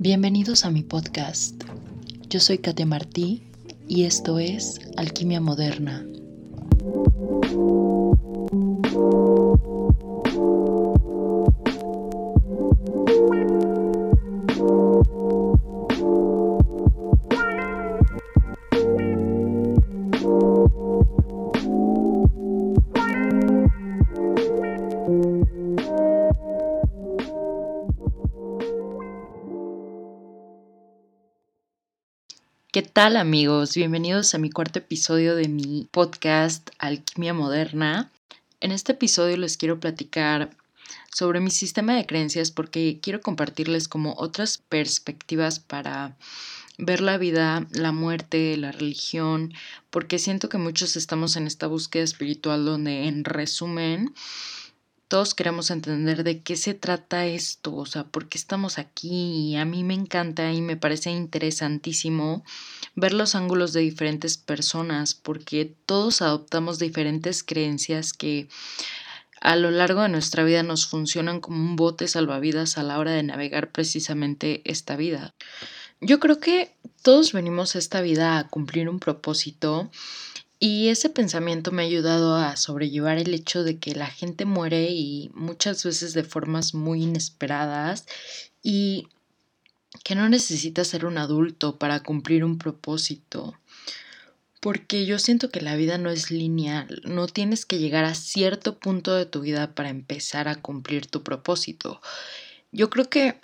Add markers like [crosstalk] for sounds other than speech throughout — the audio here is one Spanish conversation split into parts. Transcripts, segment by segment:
Bienvenidos a mi podcast. Yo soy Kate Martí y esto es Alquimia Moderna. Tal amigos? Bienvenidos a mi cuarto episodio de mi podcast Alquimia Moderna. En este episodio les quiero platicar sobre mi sistema de creencias porque quiero compartirles como otras perspectivas para ver la vida, la muerte, la religión, porque siento que muchos estamos en esta búsqueda espiritual donde en resumen todos queremos entender de qué se trata esto, o sea, por qué estamos aquí. Y a mí me encanta y me parece interesantísimo ver los ángulos de diferentes personas, porque todos adoptamos diferentes creencias que a lo largo de nuestra vida nos funcionan como un bote salvavidas a la hora de navegar precisamente esta vida. Yo creo que todos venimos a esta vida a cumplir un propósito y ese pensamiento me ha ayudado a sobrellevar el hecho de que la gente muere y muchas veces de formas muy inesperadas y que no necesitas ser un adulto para cumplir un propósito. Porque yo siento que la vida no es lineal, no tienes que llegar a cierto punto de tu vida para empezar a cumplir tu propósito. Yo creo que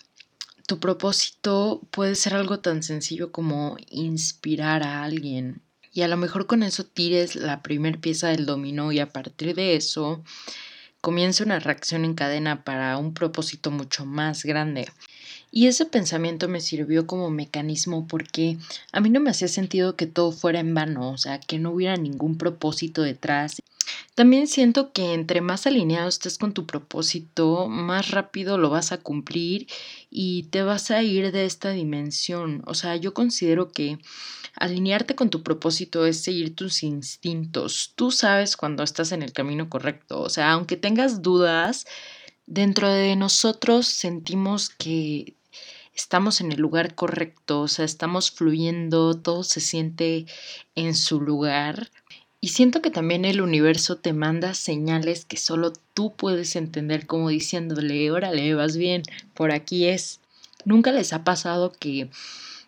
tu propósito puede ser algo tan sencillo como inspirar a alguien, y a lo mejor con eso tires la primer pieza del dominó y a partir de eso comienza una reacción en cadena para un propósito mucho más grande. Y ese pensamiento me sirvió como mecanismo porque a mí no me hacía sentido que todo fuera en vano, o sea, que no hubiera ningún propósito detrás. También siento que entre más alineado estés con tu propósito, más rápido lo vas a cumplir y te vas a ir de esta dimensión. O sea, yo considero que alinearte con tu propósito es seguir tus instintos. Tú sabes cuando estás en el camino correcto. O sea, aunque tengas dudas, dentro de nosotros sentimos que estamos en el lugar correcto, o sea, estamos fluyendo, todo se siente en su lugar. Y siento que también el universo te manda señales que solo tú puedes entender como diciéndole, órale, vas bien, por aquí es. Nunca les ha pasado que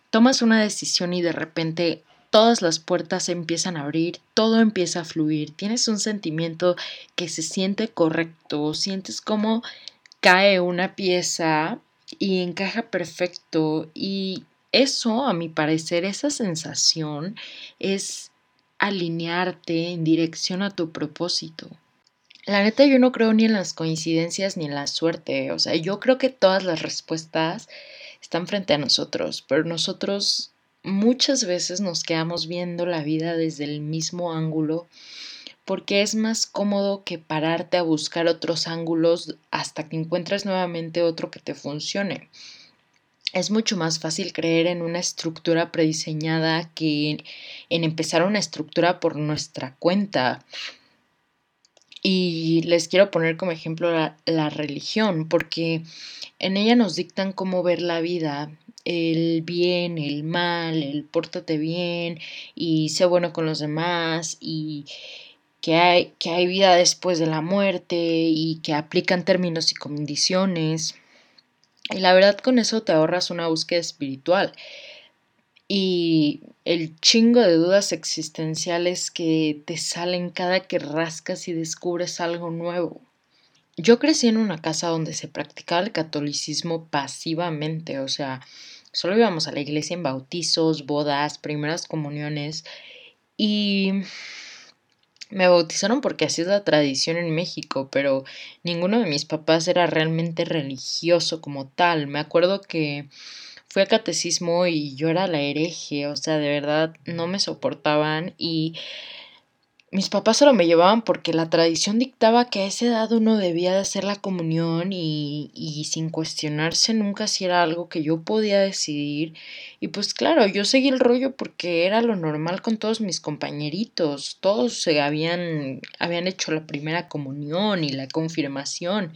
tomas una decisión y de repente todas las puertas empiezan a abrir, todo empieza a fluir, tienes un sentimiento que se siente correcto, sientes como cae una pieza y encaja perfecto y eso, a mi parecer, esa sensación es alinearte en dirección a tu propósito. La neta yo no creo ni en las coincidencias ni en la suerte, o sea, yo creo que todas las respuestas están frente a nosotros, pero nosotros muchas veces nos quedamos viendo la vida desde el mismo ángulo porque es más cómodo que pararte a buscar otros ángulos hasta que encuentres nuevamente otro que te funcione es mucho más fácil creer en una estructura prediseñada que en empezar una estructura por nuestra cuenta. Y les quiero poner como ejemplo la, religión, porque en ella nos dictan cómo ver la vida, el bien, el mal, el pórtate bien y sé bueno con los demás y que hay, que hay vida después de la muerte y que aplican términos y condiciones. Y la verdad con eso te ahorras una búsqueda espiritual y el chingo de dudas existenciales que te salen cada que rascas y descubres algo nuevo. Yo crecí en una casa donde se practicaba el catolicismo pasivamente, o sea, solo íbamos a la iglesia en bautizos, bodas, primeras comuniones y me bautizaron porque así es la tradición en México, pero ninguno de mis papás era realmente religioso como tal. Me acuerdo que fui a catecismo y yo era la hereje, o sea, de verdad no me soportaban y mis papás solo me llevaban porque la tradición dictaba que a esa edad uno debía de hacer la comunión y, y, sin cuestionarse nunca si era algo que yo podía decidir. Y pues claro, yo seguí el rollo porque era lo normal con todos mis compañeritos. Todos se habían, habían hecho la primera comunión y la confirmación.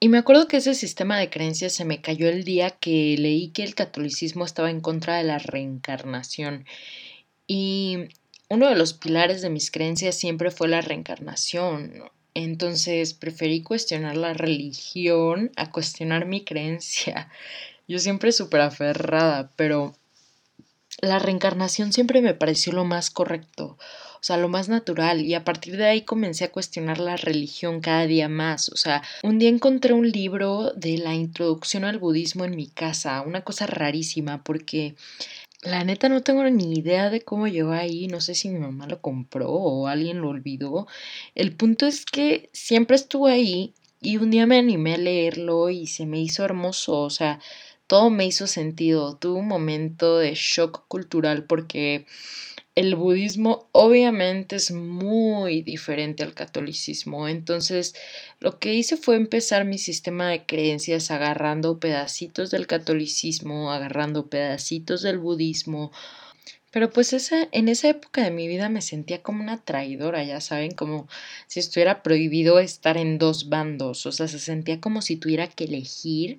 Y me acuerdo que ese sistema de creencias se me cayó el día que leí que el catolicismo estaba en contra de la reencarnación. Y uno de los pilares de mis creencias siempre fue la reencarnación. Entonces preferí cuestionar la religión a cuestionar mi creencia. Yo siempre súper aferrada, pero la reencarnación siempre me pareció lo más correcto o sea, lo más natural. Y a partir de ahí comencé a cuestionar la religión cada día más. O sea, un día encontré un libro de la introducción al budismo en mi casa, una cosa rarísima, porque la neta no tengo ni idea de cómo llegó ahí, no sé si mi mamá lo compró o alguien lo olvidó. El punto es que siempre estuvo ahí y un día me animé a leerlo y se me hizo hermoso, o sea, todo me hizo sentido. Tuve un momento de shock cultural porque el budismo obviamente es muy diferente al catolicismo. Entonces, lo que hice fue empezar mi sistema de creencias agarrando pedacitos del catolicismo, agarrando pedacitos del budismo. Pero pues esa, en esa época de mi vida me sentía como una traidora, ya saben, como si estuviera prohibido estar en dos bandos, o sea, se sentía como si tuviera que elegir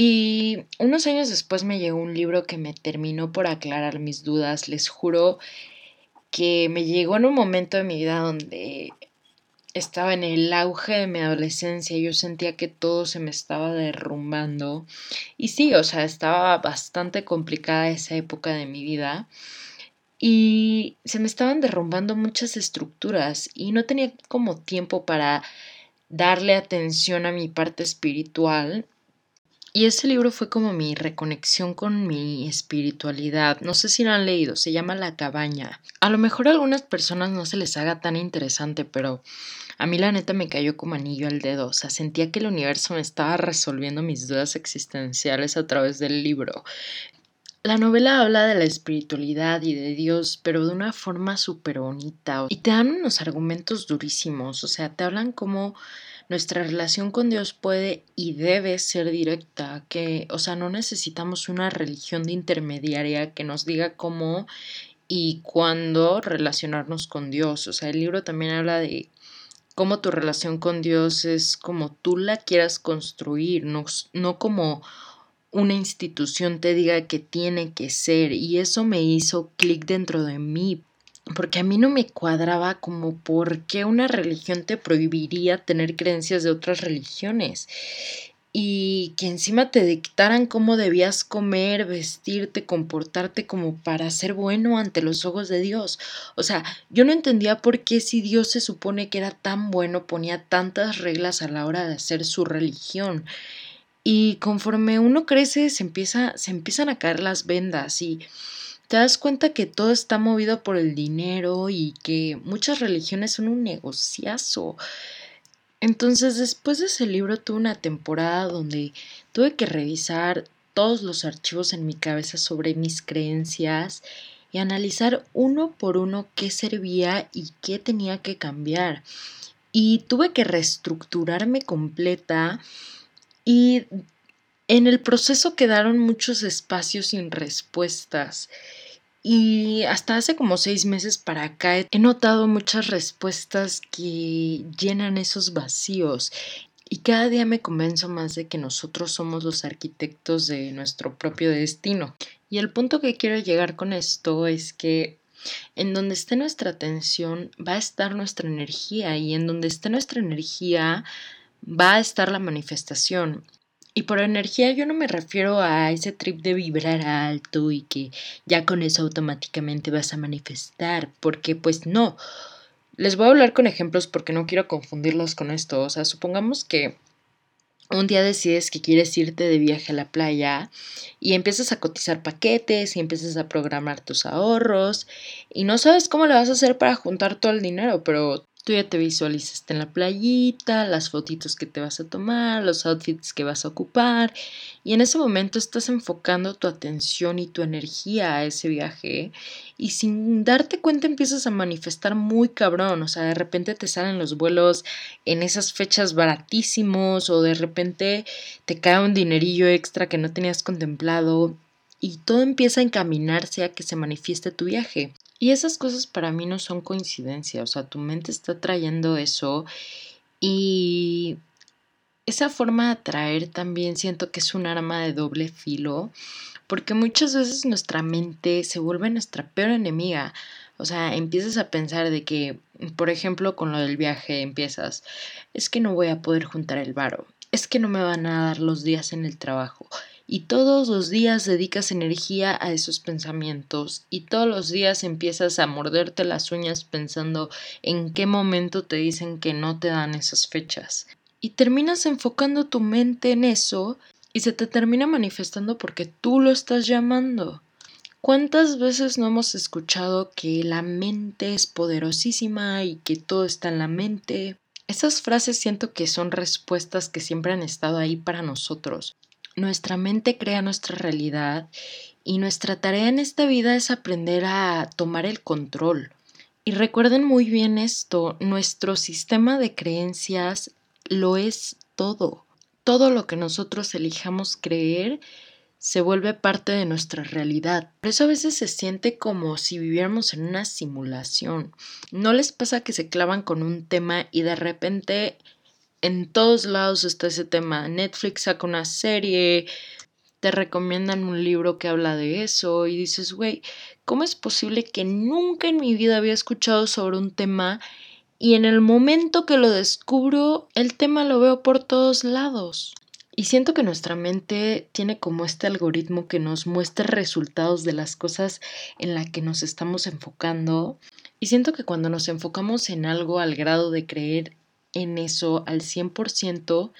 y unos años después me llegó un libro que me terminó por aclarar mis dudas. Les juro que me llegó en un momento de mi vida donde estaba en el auge de mi adolescencia. Yo sentía que todo se me estaba derrumbando. Y sí, o sea, estaba bastante complicada esa época de mi vida. Y se me estaban derrumbando muchas estructuras y no tenía como tiempo para darle atención a mi parte espiritual y ese libro fue como mi reconexión con mi espiritualidad. No sé si lo han leído, se llama La cabaña. A lo mejor a algunas personas no se les haga tan interesante, pero a mí la neta me cayó como anillo al dedo. O sea, sentía que el universo me estaba resolviendo mis dudas existenciales a través del libro. La novela habla de la espiritualidad y de Dios, pero de una forma súper bonita. Y te dan unos argumentos durísimos. O sea, te hablan como nuestra relación con Dios puede y debe ser directa, que, o sea, no necesitamos una religión de intermediaria que nos diga cómo y cuándo relacionarnos con Dios. O sea, el libro también habla de cómo tu relación con Dios es como tú la quieras construir, no, no como una institución te diga que tiene que ser. Y eso me hizo clic dentro de mí, porque a mí no me cuadraba como por qué una religión te prohibiría tener creencias de otras religiones y que encima te dictaran cómo debías comer, vestirte, comportarte como para ser bueno ante los ojos de Dios. O sea, yo no entendía por qué si Dios se supone que era tan bueno ponía tantas reglas a la hora de hacer su religión. Y conforme uno crece se empieza se empiezan a caer las vendas y te das cuenta que todo está movido por el dinero y que muchas religiones son un negociazo. Entonces, después de ese libro tuve una temporada donde tuve que revisar todos los archivos en mi cabeza sobre mis creencias y analizar uno por uno qué servía y qué tenía que cambiar. Y tuve que reestructurarme completa y en el proceso quedaron muchos espacios sin respuestas. Y hasta hace como seis meses para acá he notado muchas respuestas que llenan esos vacíos. Y cada día me convenzo más de que nosotros somos los arquitectos de nuestro propio destino. Y el punto que quiero llegar con esto es que en donde esté nuestra atención va a estar nuestra energía y en donde esté nuestra energía va a estar la manifestación. Y por energía yo no me refiero a ese trip de vibrar alto y que ya con eso automáticamente vas a manifestar, porque pues no. Les voy a hablar con ejemplos porque no quiero confundirlos con esto. O sea, supongamos que un día decides que quieres irte de viaje a la playa y empiezas a cotizar paquetes y empiezas a programar tus ahorros y no sabes cómo le vas a hacer para juntar todo el dinero, pero Tú ya te visualizaste en la playita, las fotitos que te vas a tomar, los outfits que vas a ocupar y en ese momento estás enfocando tu atención y tu energía a ese viaje y sin darte cuenta empiezas a manifestar muy cabrón, o sea, de repente te salen los vuelos en esas fechas baratísimos o de repente te cae un dinerillo extra que no tenías contemplado y todo empieza a encaminarse a que se manifieste tu viaje. Y esas cosas para mí no son coincidencia, o sea, tu mente está trayendo eso y esa forma de atraer también siento que es un arma de doble filo, porque muchas veces nuestra mente se vuelve nuestra peor enemiga. O sea, empiezas a pensar de que, por ejemplo, con lo del viaje empiezas, es que no voy a poder juntar el varo, es que no me van a dar los días en el trabajo. Y todos los días dedicas energía a esos pensamientos y todos los días empiezas a morderte las uñas pensando en qué momento te dicen que no te dan esas fechas. Y terminas enfocando tu mente en eso y se te termina manifestando porque tú lo estás llamando. ¿Cuántas veces no hemos escuchado que la mente es poderosísima y que todo está en la mente? Esas frases siento que son respuestas que siempre han estado ahí para nosotros. Nuestra mente crea nuestra realidad y nuestra tarea en esta vida es aprender a tomar el control. Y recuerden muy bien esto, nuestro sistema de creencias lo es todo. Todo lo que nosotros elijamos creer se vuelve parte de nuestra realidad. Por eso a veces se siente como si viviéramos en una simulación. ¿No les pasa que se clavan con un tema y de repente en todos lados está ese tema? Netflix saca una serie, te recomiendan un libro que habla de eso y dices, güey, ¿cómo es posible que nunca en mi vida había escuchado sobre un tema y en el momento que lo descubro, el tema lo veo por todos lados? Y siento que nuestra mente tiene como este algoritmo que nos muestra resultados de las cosas en las que nos estamos enfocando. Y siento que cuando nos enfocamos en algo al grado de creer en eso al 100%,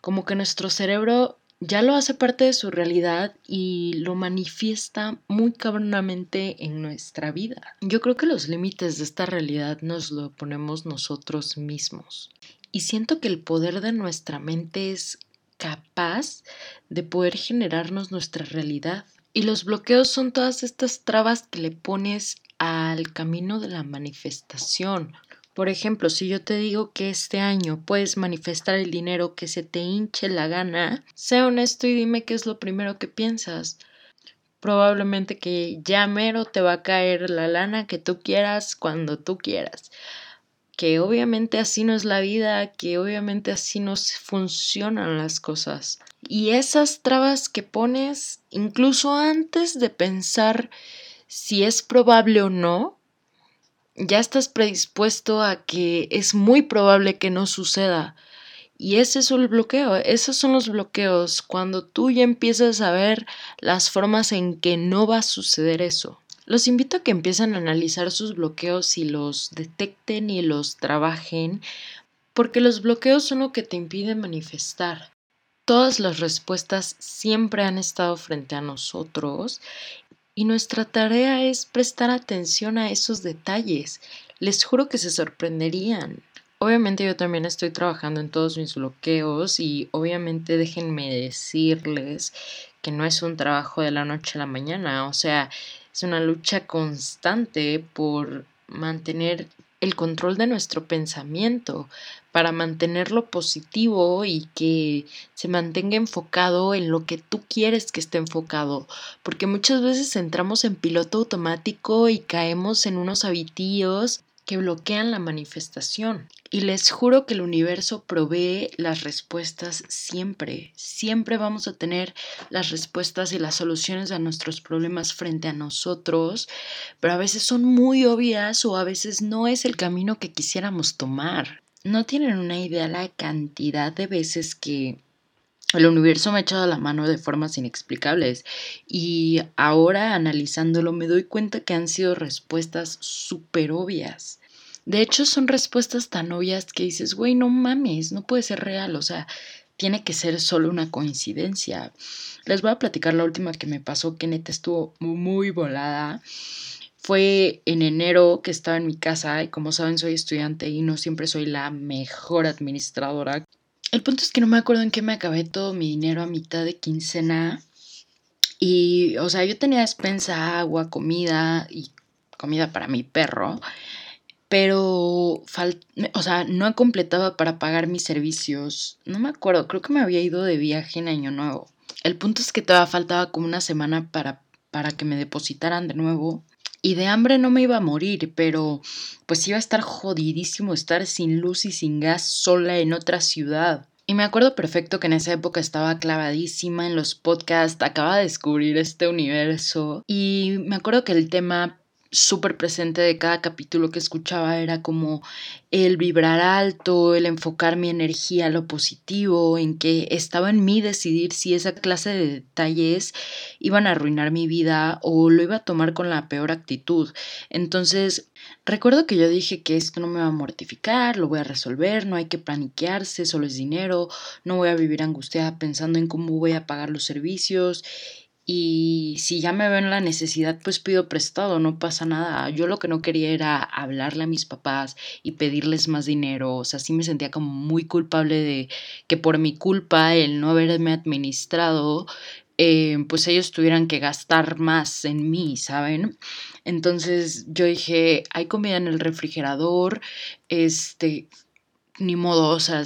como que nuestro cerebro ya lo hace parte de su realidad y lo manifiesta muy cabronamente en nuestra vida. Yo creo que los límites de esta realidad nos lo ponemos nosotros mismos. Y siento que el poder de nuestra mente es capaz de poder generarnos nuestra realidad. Y los bloqueos son todas estas trabas que le pones al camino de la manifestación. Por ejemplo, si yo te digo que este año puedes manifestar el dinero que se te hinche la gana, sé honesto y dime qué es lo primero que piensas. Probablemente que ya mero te va a caer la lana que tú quieras cuando tú quieras que obviamente así no es la vida, que obviamente así no funcionan las cosas. Y esas trabas que pones, incluso antes de pensar si es probable o no, ya estás predispuesto a que es muy probable que no suceda. Y ese es el bloqueo, esos son los bloqueos, cuando tú ya empiezas a ver las formas en que no va a suceder eso. Los invito a que empiecen a analizar sus bloqueos y los detecten y los trabajen, porque los bloqueos son lo que te impide manifestar. Todas las respuestas siempre han estado frente a nosotros y nuestra tarea es prestar atención a esos detalles. Les juro que se sorprenderían. Obviamente yo también estoy trabajando en todos mis bloqueos y obviamente déjenme decirles que no es un trabajo de la noche a la mañana, o sea, es una lucha constante por mantener el control de nuestro pensamiento, para mantenerlo positivo y que se mantenga enfocado en lo que tú quieres que esté enfocado, porque muchas veces entramos en piloto automático y caemos en unos habitíos que bloquean la manifestación. Y les juro que el universo provee las respuestas siempre. Siempre vamos a tener las respuestas y las soluciones a nuestros problemas frente a nosotros, pero a veces son muy obvias o a veces no es el camino que quisiéramos tomar. No tienen una idea la cantidad de veces que el universo me ha echado la mano de formas inexplicables y ahora analizándolo me doy cuenta que han sido respuestas súper obvias. De hecho, son respuestas tan obvias que dices, güey, no mames, no puede ser real, o sea, tiene que ser solo una coincidencia. Les voy a platicar la última que me pasó, que neta estuvo muy volada. Fue en enero que estaba en mi casa y como saben soy estudiante y no siempre soy la mejor administradora. El punto es que no me acuerdo en qué me acabé todo mi dinero a mitad de quincena. Y, o sea, yo tenía despensa, agua, comida y comida para mi perro pero, o sea, no completaba para pagar mis servicios. No me acuerdo, creo que me había ido de viaje en Año Nuevo. El punto es que todavía faltaba como una semana para, para que me depositaran de nuevo. Y de hambre no me iba a morir, pero pues iba a estar jodidísimo estar sin luz y sin gas sola en otra ciudad. Y me acuerdo perfecto que en esa época estaba clavadísima en los podcasts, acaba de descubrir este universo y me acuerdo que el tema súper presente de cada capítulo que escuchaba era como el vibrar alto, el enfocar mi energía a lo positivo, en que estaba en mí decidir si esa clase de detalles iban a arruinar mi vida o lo iba a tomar con la peor actitud. Entonces, recuerdo que yo dije que esto no me va a mortificar, lo voy a resolver, no hay que paniquearse, solo es dinero, no voy a vivir angustiada pensando en cómo voy a pagar los servicios y si ya me ven la necesidad, pues pido prestado, no pasa nada. Yo lo que no quería era hablarle a mis papás y pedirles más dinero. O sea, sí me sentía como muy culpable de que por mi culpa, el no haberme administrado, eh, pues ellos tuvieran que gastar más en mí, ¿saben? Entonces yo dije, hay comida en el refrigerador, este, ni modo, o sea,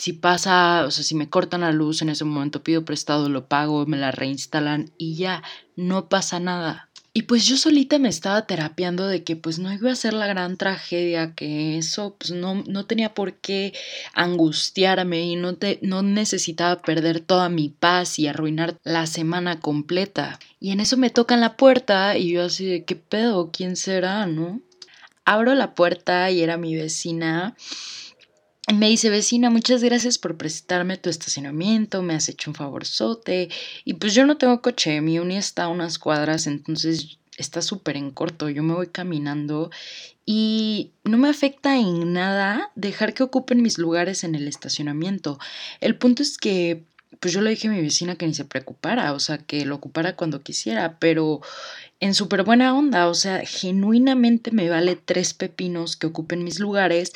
si pasa, o sea, si me cortan la luz en ese momento, pido prestado, lo pago, me la reinstalan y ya, no pasa nada. Y pues yo solita me estaba terapiando de que pues no iba a ser la gran tragedia, que eso pues no, no tenía por qué angustiarme y no, te, no necesitaba perder toda mi paz y arruinar la semana completa. Y en eso me tocan la puerta y yo así de qué pedo, ¿quién será, no? Abro la puerta y era mi vecina me dice, vecina, muchas gracias por prestarme tu estacionamiento, me has hecho un favorzote. Y pues yo no tengo coche, mi uni está a unas cuadras, entonces está súper en corto, yo me voy caminando y no me afecta en nada dejar que ocupen mis lugares en el estacionamiento. El punto es que, pues yo le dije a mi vecina que ni se preocupara, o sea, que lo ocupara cuando quisiera, pero en súper buena onda, o sea, genuinamente me vale tres pepinos que ocupen mis lugares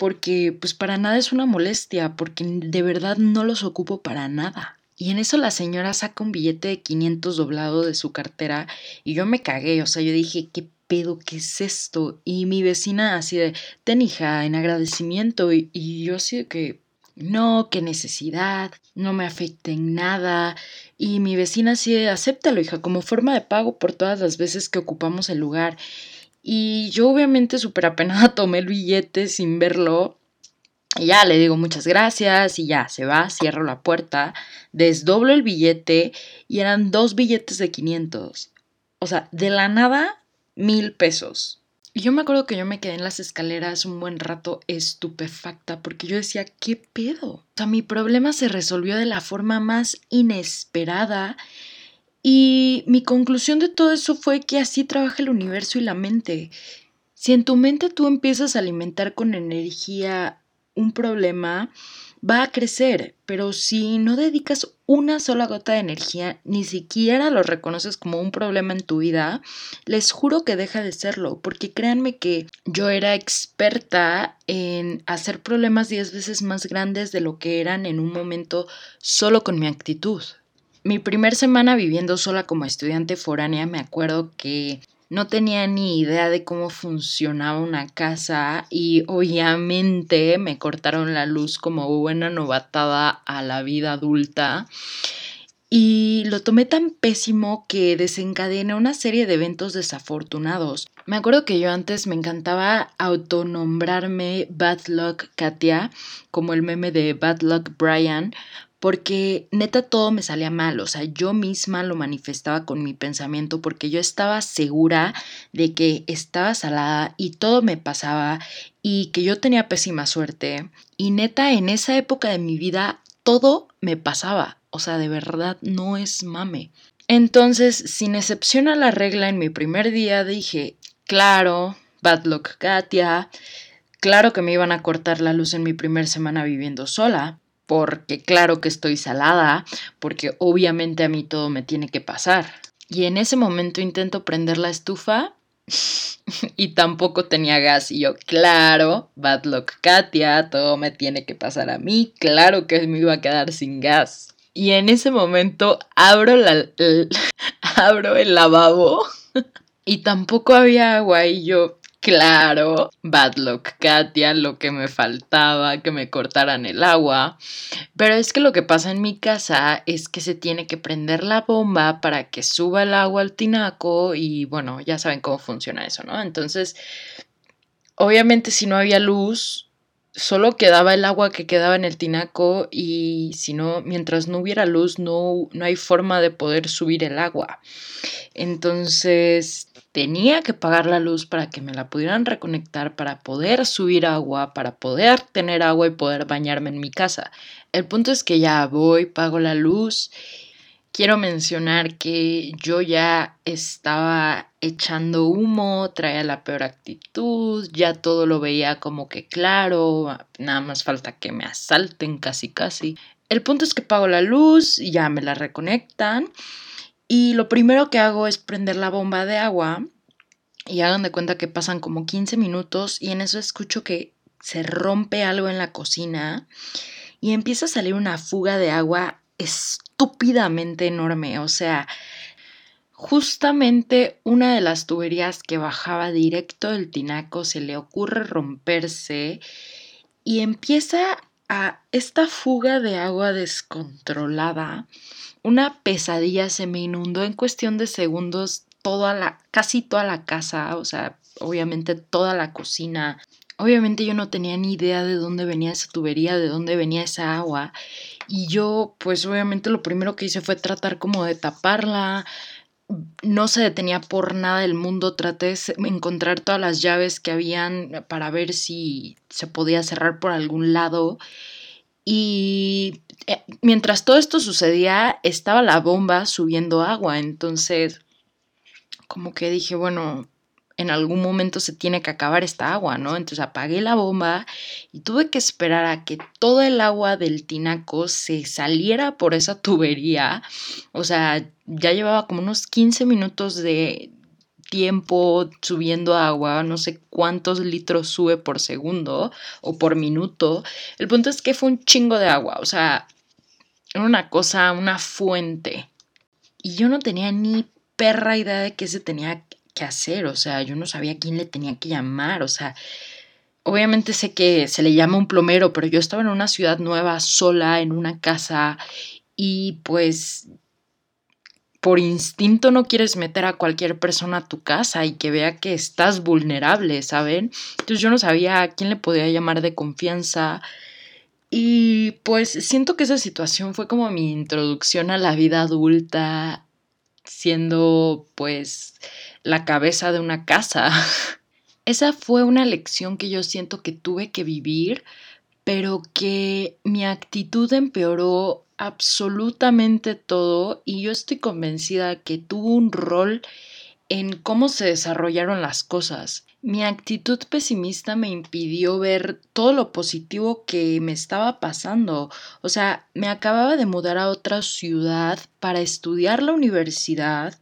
porque pues para nada es una molestia, porque de verdad no los ocupo para nada. Y en eso la señora saca un billete de 500 doblado de su cartera y yo me cagué, o sea, yo dije, ¿qué pedo? ¿Qué es esto? Y mi vecina así de, ten hija, en agradecimiento y, yo así de que, no, qué necesidad, no me afecta en nada. Y mi vecina así de, acéptalo, hija, como forma de pago por todas las veces que ocupamos el lugar. Y yo obviamente súper apenada [laughs] tomé el billete sin verlo. Y ya le digo muchas gracias y ya se va, cierro la puerta, desdoblo el billete y eran dos billetes de 500. O sea, de la nada, mil pesos. Y yo me acuerdo que yo me quedé en las escaleras un buen rato estupefacta porque yo decía, ¿qué pedo? O sea, mi problema se resolvió de la forma más inesperada y mi conclusión de todo eso fue que así trabaja el universo y la mente. Si en tu mente tú empiezas a alimentar con energía un problema, va a crecer, pero si no dedicas una sola gota de energía, ni siquiera lo reconoces como un problema en tu vida, les juro que deja de serlo, porque créanme que yo era experta en hacer problemas diez veces más grandes de lo que eran en un momento solo con mi actitud mi primer semana viviendo sola como estudiante foránea, me acuerdo que no tenía ni idea de cómo funcionaba una casa y obviamente me cortaron la luz como buena novatada a la vida adulta. Y lo tomé tan pésimo que desencadené una serie de eventos desafortunados. Me acuerdo que yo antes me encantaba autonombrarme Bad Luck Katia, como el meme de Bad Luck Brian, porque neta todo me salía mal, o sea, yo misma lo manifestaba con mi pensamiento porque yo estaba segura de que estaba salada y todo me pasaba y que yo tenía pésima suerte y neta en esa época de mi vida todo me pasaba, o sea, de verdad no es mame. Entonces, sin excepción a la regla, en mi primer día dije, claro, bad luck Katia, claro que me iban a cortar la luz en mi primer semana viviendo sola, porque claro que estoy salada, porque obviamente a mí todo me tiene que pasar. Y en ese momento intento prender la estufa [laughs] y tampoco tenía gas. Y yo, claro, bad luck Katia, todo me tiene que pasar a mí, claro que me iba a quedar sin gas. Y en ese momento abro, la, [laughs] abro el lavabo [laughs] y tampoco había agua y yo, Claro, bad luck Katia, lo que me faltaba, que me cortaran el agua. Pero es que lo que pasa en mi casa es que se tiene que prender la bomba para que suba el agua al tinaco y bueno, ya saben cómo funciona eso, ¿no? Entonces, obviamente si no había luz, solo quedaba el agua que quedaba en el tinaco y si no, mientras no hubiera luz, no, no hay forma de poder subir el agua. Entonces tenía que pagar la luz para que me la pudieran reconectar, para poder subir agua, para poder tener agua y poder bañarme en mi casa. El punto es que ya voy, pago la luz. Quiero mencionar que yo ya estaba echando humo, traía la peor actitud, ya todo lo veía como que claro, nada más falta que me asalten casi casi. El punto es que pago la luz, ya me la reconectan y lo primero que hago es prender la bomba de agua y hagan de cuenta que pasan como 15 minutos y en eso escucho que se rompe algo en la cocina y empieza a salir una fuga de agua estúpidamente enorme. O sea, justamente una de las tuberías que bajaba directo del tinaco se le ocurre romperse y empieza a esta fuga de agua descontrolada una pesadilla se me inundó en cuestión de segundos toda la, casi toda la casa, o sea, obviamente toda la cocina. Obviamente yo no tenía ni idea de dónde venía esa tubería, de dónde venía esa agua. Y yo, pues obviamente lo primero que hice fue tratar como de taparla. No se detenía por nada del mundo. Traté de encontrar todas las llaves que habían para ver si se podía cerrar por algún lado. Y eh, mientras todo esto sucedía, estaba la bomba subiendo agua. Entonces, como que dije, bueno, en algún momento se tiene que acabar esta agua, ¿no? Entonces apagué la bomba y tuve que esperar a que todo el agua del tinaco se saliera por esa tubería. O sea, ya llevaba como unos 15 minutos de, tiempo subiendo agua, no sé cuántos litros sube por segundo o por minuto. El punto es que fue un chingo de agua, o sea, era una cosa, una fuente. Y yo no tenía ni perra idea de qué se tenía que hacer, o sea, yo no sabía quién le tenía que llamar, o sea, obviamente sé que se le llama un plomero, pero yo estaba en una ciudad nueva, sola, en una casa, y pues por instinto no quieres meter a cualquier persona a tu casa y que vea que estás vulnerable, ¿saben? Entonces yo no sabía a quién le podía llamar de confianza. Y pues siento que esa situación fue como mi introducción a la vida adulta, siendo pues la cabeza de una casa. [laughs] Esa fue una lección que yo siento que tuve que vivir, pero que mi actitud empeoró absolutamente todo y yo estoy convencida que tuvo un rol en cómo se desarrollaron las cosas. Mi actitud pesimista me impidió ver todo lo positivo que me estaba pasando. O sea, me acababa de mudar a otra ciudad para estudiar la universidad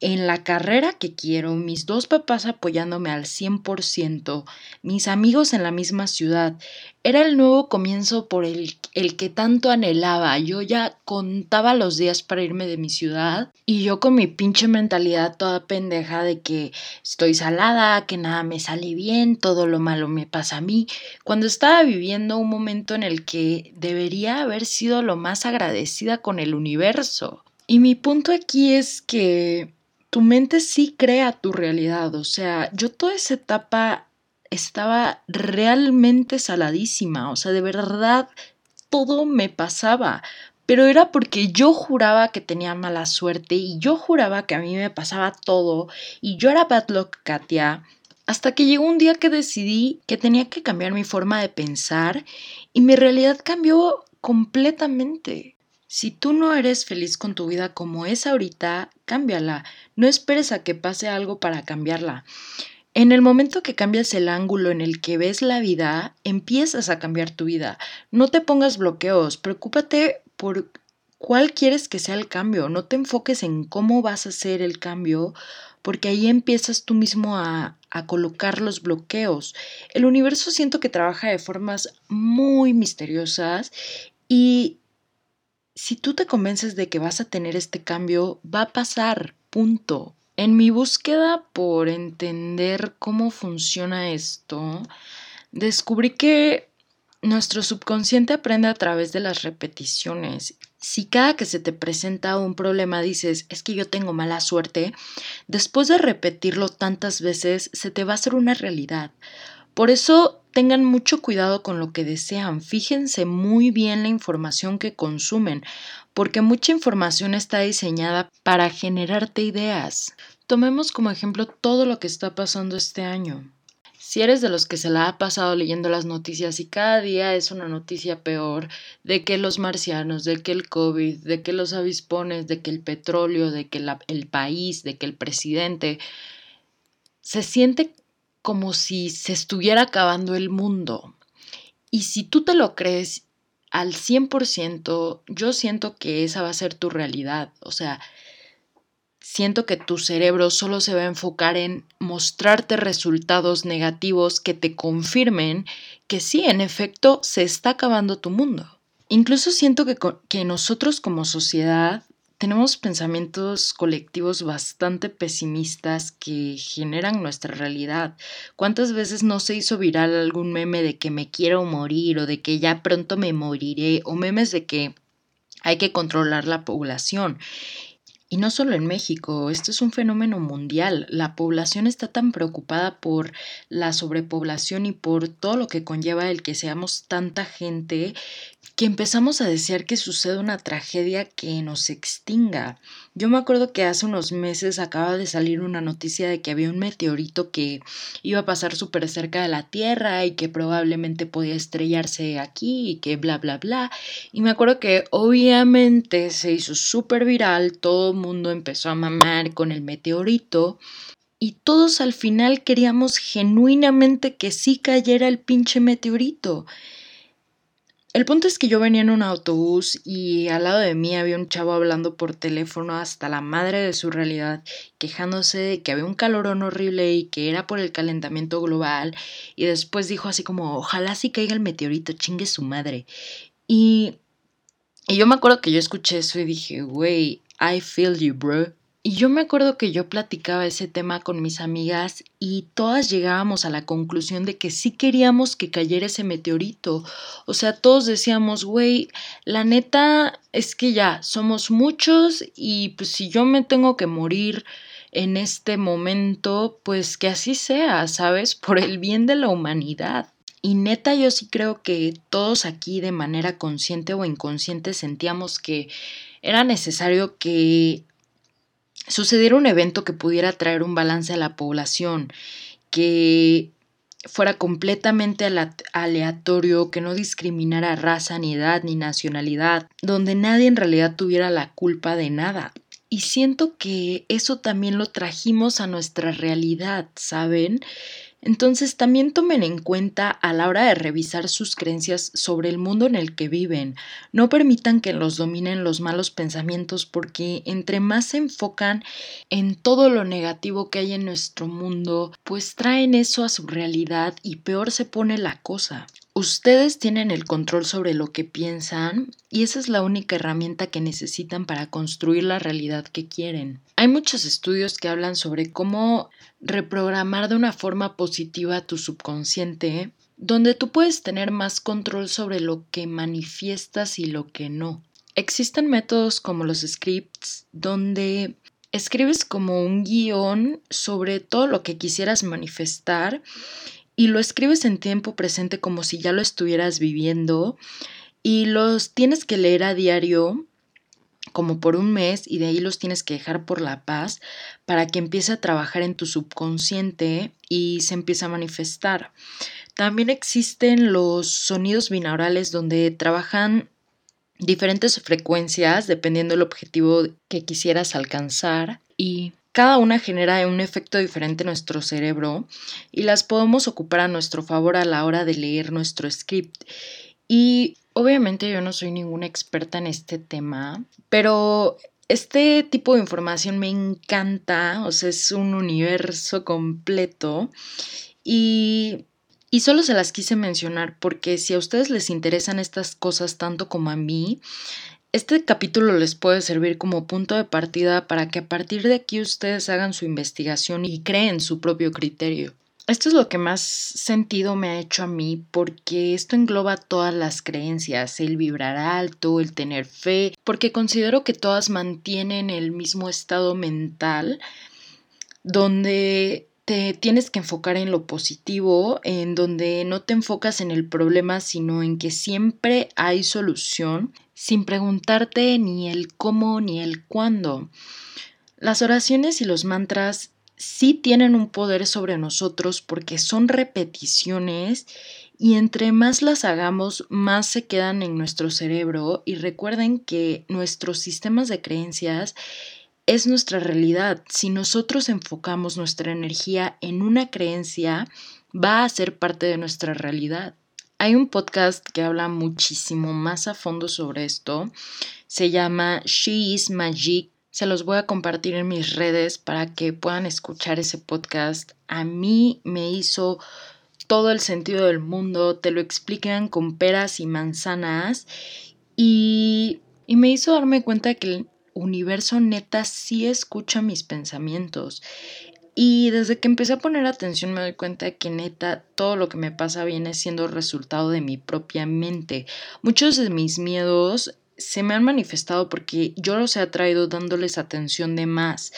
en la carrera que quiero, mis dos papás apoyándome al 100%, mis amigos en la misma ciudad. Era el nuevo comienzo por el, el, que tanto anhelaba. Yo ya contaba los días para irme de mi ciudad y yo con mi pinche mentalidad toda pendeja de que estoy salada, que nada me sale bien, todo lo malo me pasa a mí, cuando estaba viviendo un momento en el que debería haber sido lo más agradecida con el universo. Y mi punto aquí es que tu mente sí crea tu realidad. O sea, yo toda esa etapa estaba realmente saladísima. O sea, de verdad, todo me pasaba. Pero era porque yo juraba que tenía mala suerte y yo juraba que a mí me pasaba todo y yo era bad luck Katia. Hasta que llegó un día que decidí que tenía que cambiar mi forma de pensar y mi realidad cambió completamente. Si tú no eres feliz con tu vida como es ahorita, cámbiala. No esperes a que pase algo para cambiarla. En el momento que cambias el ángulo en el que ves la vida, empiezas a cambiar tu vida. No te pongas bloqueos, preocúpate por cuál quieres que sea el cambio. No te enfoques en cómo vas a hacer el cambio, porque ahí empiezas tú mismo a, a colocar los bloqueos. El universo siento que trabaja de formas muy misteriosas y si tú te convences de que vas a tener este cambio, va a pasar, punto. En mi búsqueda por entender cómo funciona esto, descubrí que nuestro subconsciente aprende a través de las repeticiones. Si cada que se te presenta un problema dices, es que yo tengo mala suerte, después de repetirlo tantas veces se te va a hacer una realidad Por eso tengan mucho cuidado con lo que desean, fíjense muy bien la información que consumen, porque mucha información está diseñada para generarte ideas. Tomemos como ejemplo todo lo que está pasando este año. Si eres de los que se la ha pasado leyendo las noticias y cada día es una noticia peor de que los marcianos, de que el COVID, de que los avispones, de que el petróleo, de que el país, de que el presidente, se siente como si se estuviera acabando el mundo. Y si tú te lo crees al 100%, yo siento que esa va a ser tu realidad. O sea, siento que tu cerebro solo se va a enfocar en mostrarte resultados negativos que te confirmen que sí, en efecto, se está acabando tu mundo. Incluso siento que, que nosotros como sociedad tenemos pensamientos colectivos bastante pesimistas que generan nuestra realidad. ¿Cuántas veces no se hizo viral algún meme de que me quiero morir o de que ya pronto me moriré o memes de que hay que controlar la población? Y no solo en México, esto es un fenómeno mundial. La población está tan preocupada por la sobrepoblación y por todo lo que conlleva el que seamos tanta gente que empezamos a desear que suceda una tragedia que nos extinga. Yo me acuerdo que hace unos meses acaba de salir una noticia de que había un meteorito que iba a pasar súper cerca de la Tierra y que probablemente podía estrellarse aquí y que bla bla bla. Y me acuerdo que obviamente se hizo súper viral, todo el mundo empezó a mamar con el meteorito. Y todos al final queríamos genuinamente que sí cayera el pinche meteorito. El punto es que yo venía en un autobús y al lado de mí había un chavo hablando por teléfono hasta la madre de su realidad, quejándose de que había un calorón horrible y que era por el calentamiento global, y después dijo así como, ojalá sí caiga el meteorito, chingue su madre. Y, y yo me acuerdo que yo escuché eso y dije, wey, I feel you, bro. Y yo me acuerdo que yo platicaba ese tema con mis amigas y todas llegábamos a la conclusión de que sí queríamos que cayera ese meteorito. O sea, todos decíamos, güey, la neta es que ya somos muchos y pues si yo me tengo que morir en este momento, pues que así sea, ¿sabes? Por el bien de la humanidad. Y neta, yo sí creo que todos aquí de manera consciente o inconsciente sentíamos que era necesario que sucediera un evento que pudiera traer un balance a la población, que fuera completamente aleatorio, que no discriminara raza, ni edad, ni nacionalidad, donde nadie en realidad tuviera la culpa de nada. Y siento que eso también lo trajimos a nuestra realidad, ¿saben? Entonces también tomen en cuenta a la hora de revisar sus creencias sobre el mundo en el que viven. No permitan que los dominen los malos pensamientos porque entre más se enfocan en todo lo negativo que hay en nuestro mundo, pues traen eso a su realidad y peor se pone la cosa. Ustedes tienen el control sobre lo que piensan y esa es la única herramienta que necesitan para construir la realidad que quieren. Hay muchos estudios que hablan sobre cómo reprogramar de una forma positiva tu subconsciente, donde tú puedes tener más control sobre lo que manifiestas y lo que no. Existen métodos como los scripts, donde escribes como un guion sobre todo lo que quisieras manifestar y lo escribes en tiempo presente como si ya lo estuvieras viviendo y los tienes que leer a diario como por un mes y de ahí los tienes que dejar por la paz para que empiece a trabajar en tu subconsciente y se empiece a manifestar. También existen los sonidos binaurales donde trabajan diferentes frecuencias dependiendo del objetivo que quisieras alcanzar y cada una genera un efecto diferente en nuestro cerebro y las podemos ocupar a nuestro favor a la hora de leer nuestro script. Y obviamente yo no soy ninguna experta en este tema, pero este tipo de información me encanta, o sea, es un universo completo y, y solo se las quise mencionar porque si a ustedes les interesan estas cosas tanto como a mí, este capítulo les puede servir como punto de partida para que a partir de aquí ustedes hagan su investigación y creen su propio criterio. Esto es lo que más sentido me ha hecho a mí porque esto engloba todas las creencias, el vibrar alto, el tener fe, porque considero que todas mantienen el mismo estado mental donde te tienes que enfocar en lo positivo, en donde no te enfocas en el problema, sino en que siempre hay solución, sin preguntarte ni el cómo ni el cuándo. Las oraciones y los mantras sí tienen un poder sobre nosotros porque son repeticiones y entre más las hagamos, más se quedan en nuestro cerebro y recuerden que nuestros sistemas de creencias es nuestra realidad. Si nosotros enfocamos nuestra energía en una creencia, va a ser parte de nuestra realidad. Hay un podcast que habla muchísimo más a fondo sobre esto. Se llama She is Magic se los voy a compartir en mis redes para que puedan escuchar ese podcast. A mí me hizo todo el sentido del mundo, te lo explican con peras y manzanas y, y me hizo darme cuenta que el universo neta sí escucha mis pensamientos. Y desde que empecé a poner atención me doy cuenta de que neta todo lo que me pasa viene siendo resultado de mi propia mente. Muchos de mis miedos se me han manifestado porque yo los he atraído dándoles atención de más.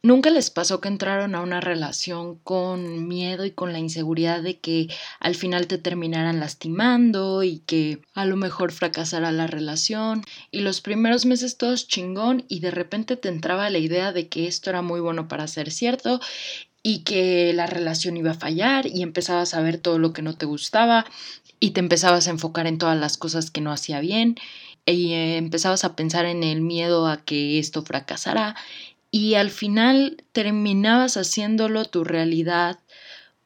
¿Nunca les pasó que entraron a una relación con miedo y con la inseguridad de que al final te terminaran lastimando y que a lo mejor fracasara la relación? Y los primeros meses todos chingón y de repente te entraba la idea de que esto era muy bueno para ser cierto y que la relación iba a fallar y empezabas a ver todo lo que no te gustaba y te empezabas a enfocar en todas las cosas que no hacía bien y eh, empezabas a pensar en el miedo a que esto fracasara y al final terminabas haciéndolo tu realidad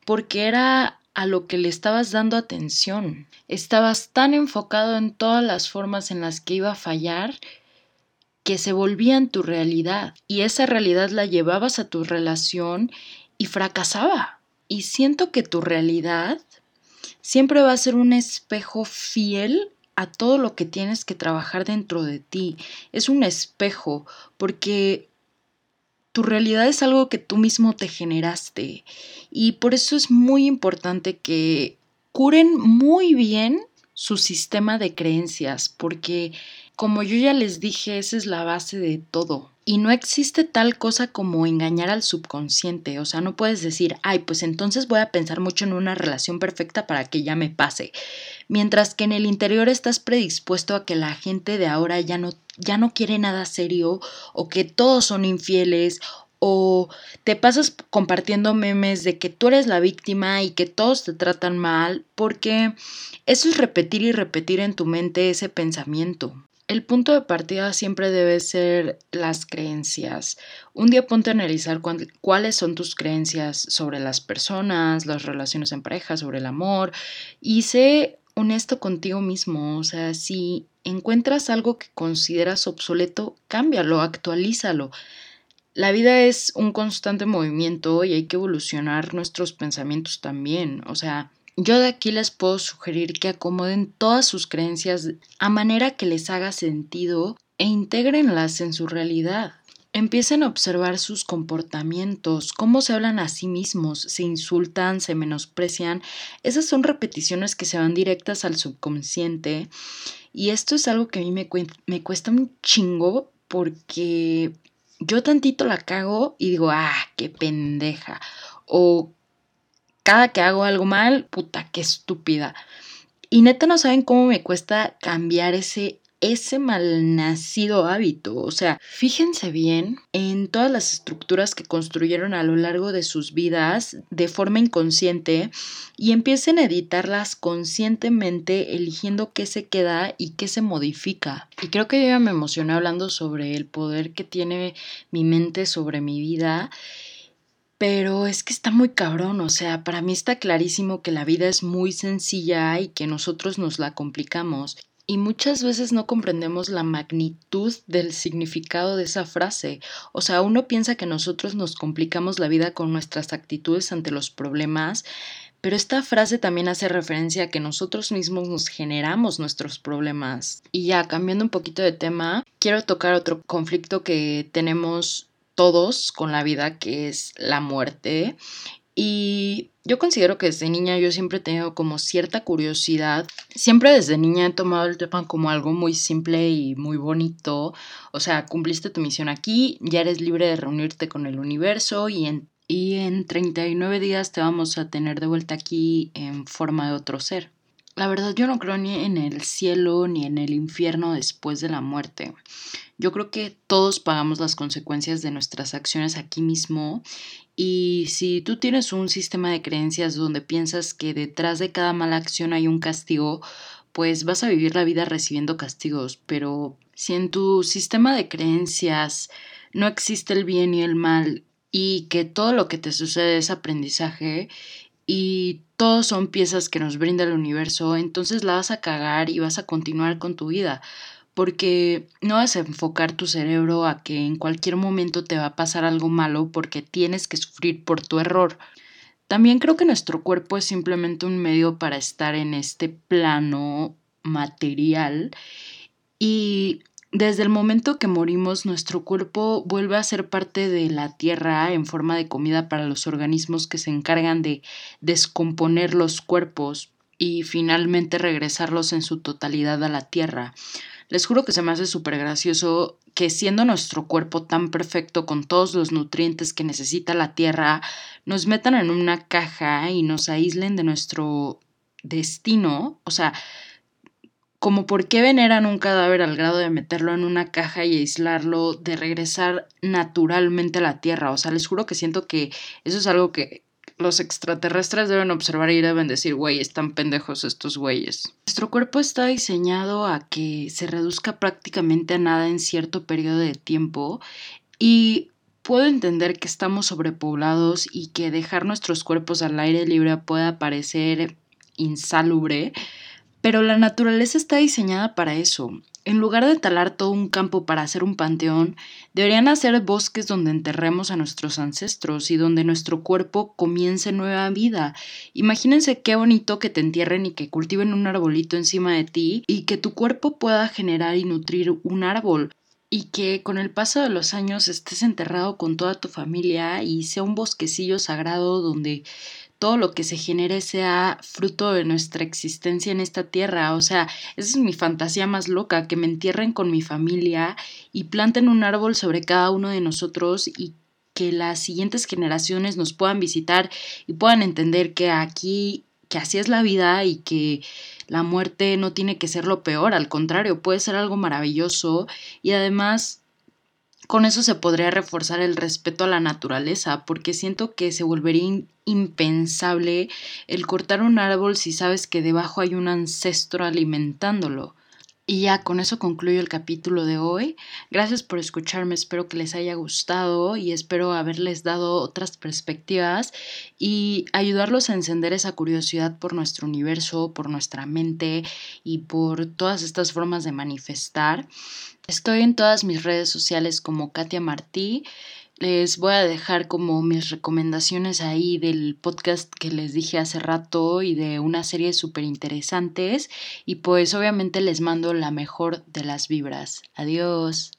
porque era a lo que le estabas dando atención. Estabas tan enfocado en todas las formas en las que iba a fallar que se volvían tu realidad y esa realidad la llevabas a tu relación y fracasaba. Y siento que tu realidad siempre va a ser un espejo fiel a todo lo que tienes que trabajar dentro de ti. Es un espejo porque tu realidad es algo que tú mismo te generaste y por eso es muy importante que curen muy bien su sistema de creencias porque como yo ya les dije, esa es la base de todo. Y no existe tal cosa como engañar al subconsciente, o sea, no puedes decir, ay, pues entonces voy a pensar mucho en una relación perfecta para que ya me pase. Mientras que en el interior estás predispuesto a que la gente de ahora ya no, ya no quiere nada serio, o que todos son infieles, o te pasas compartiendo memes de que tú eres la víctima y que todos te tratan mal, porque eso es repetir y repetir en tu mente ese pensamiento. El punto de partida siempre debe ser las creencias. Un día ponte a analizar cuáles son tus creencias sobre las personas, las relaciones en pareja, sobre el amor y sé honesto contigo mismo. O sea, si encuentras algo que consideras obsoleto, cámbialo, actualízalo. La vida es un constante movimiento y hay que evolucionar nuestros pensamientos también. O sea, yo de aquí les puedo sugerir que acomoden todas sus creencias a manera que les haga sentido e integrenlas en su realidad. Empiecen a observar sus comportamientos, cómo se hablan a sí mismos, se insultan, se menosprecian. Esas son repeticiones que se van directas al subconsciente. Y esto es algo que a mí me, me cuesta un chingo porque yo tantito la cago y digo, ah, qué pendeja. O cada que hago algo mal, puta, qué estúpida. Y neta no saben cómo me cuesta cambiar ese ese malnacido hábito. O sea, fíjense bien en todas las estructuras que construyeron a lo largo de sus vidas de forma inconsciente y empiecen a editarlas conscientemente, eligiendo qué se queda y qué se modifica. Y creo que yo ya me emocioné hablando sobre el poder que tiene mi mente sobre mi vida pero es que está muy cabrón, o sea, para mí está clarísimo que la vida es muy sencilla y que nosotros nos la complicamos. Y muchas veces no comprendemos la magnitud del significado de esa frase. O sea, uno piensa que nosotros nos complicamos la vida con nuestras actitudes ante los problemas, pero esta frase también hace referencia a que nosotros mismos nos generamos nuestros problemas. Y ya, cambiando un poquito de tema, quiero tocar otro conflicto que tenemos todos con la vida, que es la muerte. Y yo considero que desde niña yo siempre he tenido como cierta curiosidad. Siempre desde niña he tomado el tema como algo muy simple y muy bonito. O sea, cumpliste tu misión aquí, ya eres libre de reunirte con el universo y, y en 39 días te vamos a tener de vuelta aquí en forma de otro ser. La verdad yo no creo ni en el cielo ni en el infierno después de la muerte. Yo creo que todos pagamos las consecuencias de nuestras acciones aquí mismo y si tú tienes un sistema de creencias donde piensas que detrás de cada mala acción hay un castigo, pues vas a vivir la vida recibiendo castigos, pero si en tu sistema de creencias no existe el bien y el mal y que todo lo que te sucede es aprendizaje y todos son piezas que nos brinda el universo, entonces la vas a cagar y vas a continuar con tu vida, porque no vas a enfocar tu cerebro a que en cualquier momento te va a pasar algo malo porque tienes que sufrir por tu error. También creo que nuestro cuerpo es simplemente un medio para estar en este plano material y desde el momento que morimos, nuestro cuerpo vuelve a ser parte de la tierra en forma de comida para los organismos que se encargan de descomponer los cuerpos y finalmente regresarlos en su totalidad a la tierra. Les juro que se me hace súper gracioso que siendo nuestro cuerpo tan perfecto con todos los nutrientes que necesita la tierra, nos metan en una caja y nos aíslen de nuestro destino. O sea, como por qué veneran un cadáver al grado de meterlo en una caja y aislarlo, de regresar naturalmente a la Tierra. O sea, les juro que siento que eso es algo que los extraterrestres deben observar y deben decir, güey, están pendejos estos güeyes. Nuestro cuerpo está diseñado a que se reduzca prácticamente a nada en cierto periodo de tiempo y puedo entender que estamos sobrepoblados y que dejar nuestros cuerpos al aire libre pueda parecer insalubre, pero la naturaleza está diseñada para eso. En lugar de talar todo un campo para hacer un panteón, deberían hacer bosques donde enterremos a nuestros ancestros y donde nuestro cuerpo comience nueva vida. Imagínense qué bonito que te entierren y que cultiven un arbolito encima de ti y que tu cuerpo pueda generar y nutrir un árbol y que con el paso de los años estés enterrado con toda tu familia y sea un bosquecillo sagrado donde todo lo que se genere sea fruto de nuestra existencia en esta tierra. O sea, esa es mi fantasía más loca, que me entierren con mi familia y planten un árbol sobre cada uno de nosotros y que las siguientes generaciones nos puedan visitar y puedan entender que aquí, que así es la vida y que la muerte no tiene que ser lo peor, al contrario, puede ser algo maravilloso y además con eso se podría reforzar el respeto a la naturaleza, porque siento que se volvería impensable el cortar un árbol si sabes que debajo hay un ancestro alimentándolo. Y ya con eso concluyo el capítulo de hoy. Gracias por escucharme, espero que les haya gustado y espero haberles dado otras perspectivas y ayudarlos a encender esa curiosidad por nuestro universo, por nuestra mente y por todas estas formas de manifestar. Estoy en todas mis redes sociales como Katia Martí les voy a dejar como mis recomendaciones ahí del podcast que les dije hace rato y de una serie súper interesantes. Y pues obviamente les mando la mejor de las vibras. Adiós.